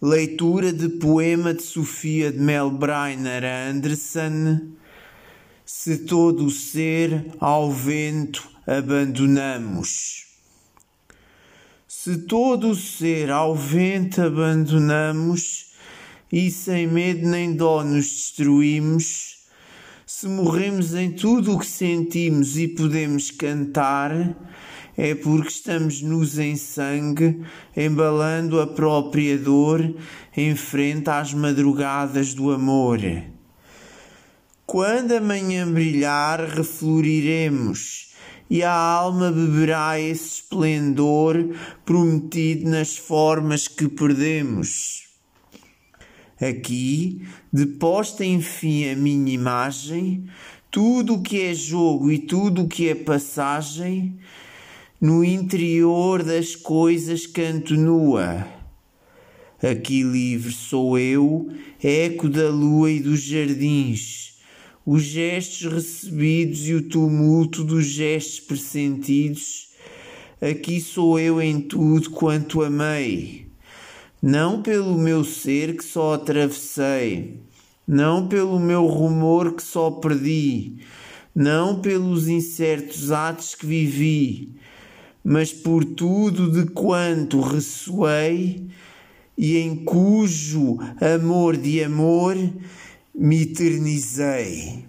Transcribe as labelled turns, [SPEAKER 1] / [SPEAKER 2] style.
[SPEAKER 1] Leitura de poema de Sofia de Melbreiner Anderson. Se todo o ser ao vento abandonamos. Se todo o ser ao vento abandonamos e sem medo nem dó nos destruímos, se morremos em tudo o que sentimos e podemos cantar, é porque estamos nus em sangue, embalando a própria dor em frente às madrugadas do amor. Quando a manhã brilhar, refloriremos e a alma beberá esse esplendor prometido nas formas que perdemos. Aqui, deposta enfim a minha imagem, tudo o que é jogo e tudo o que é passagem, no interior das coisas canto nua. Aqui livre sou eu, eco da lua e dos jardins, os gestos recebidos e o tumulto dos gestos pressentidos. Aqui sou eu em tudo quanto amei, não pelo meu ser que só atravessei, não pelo meu rumor que só perdi, não pelos incertos atos que vivi, mas por tudo de quanto ressoei e em cujo amor de amor me eternizei.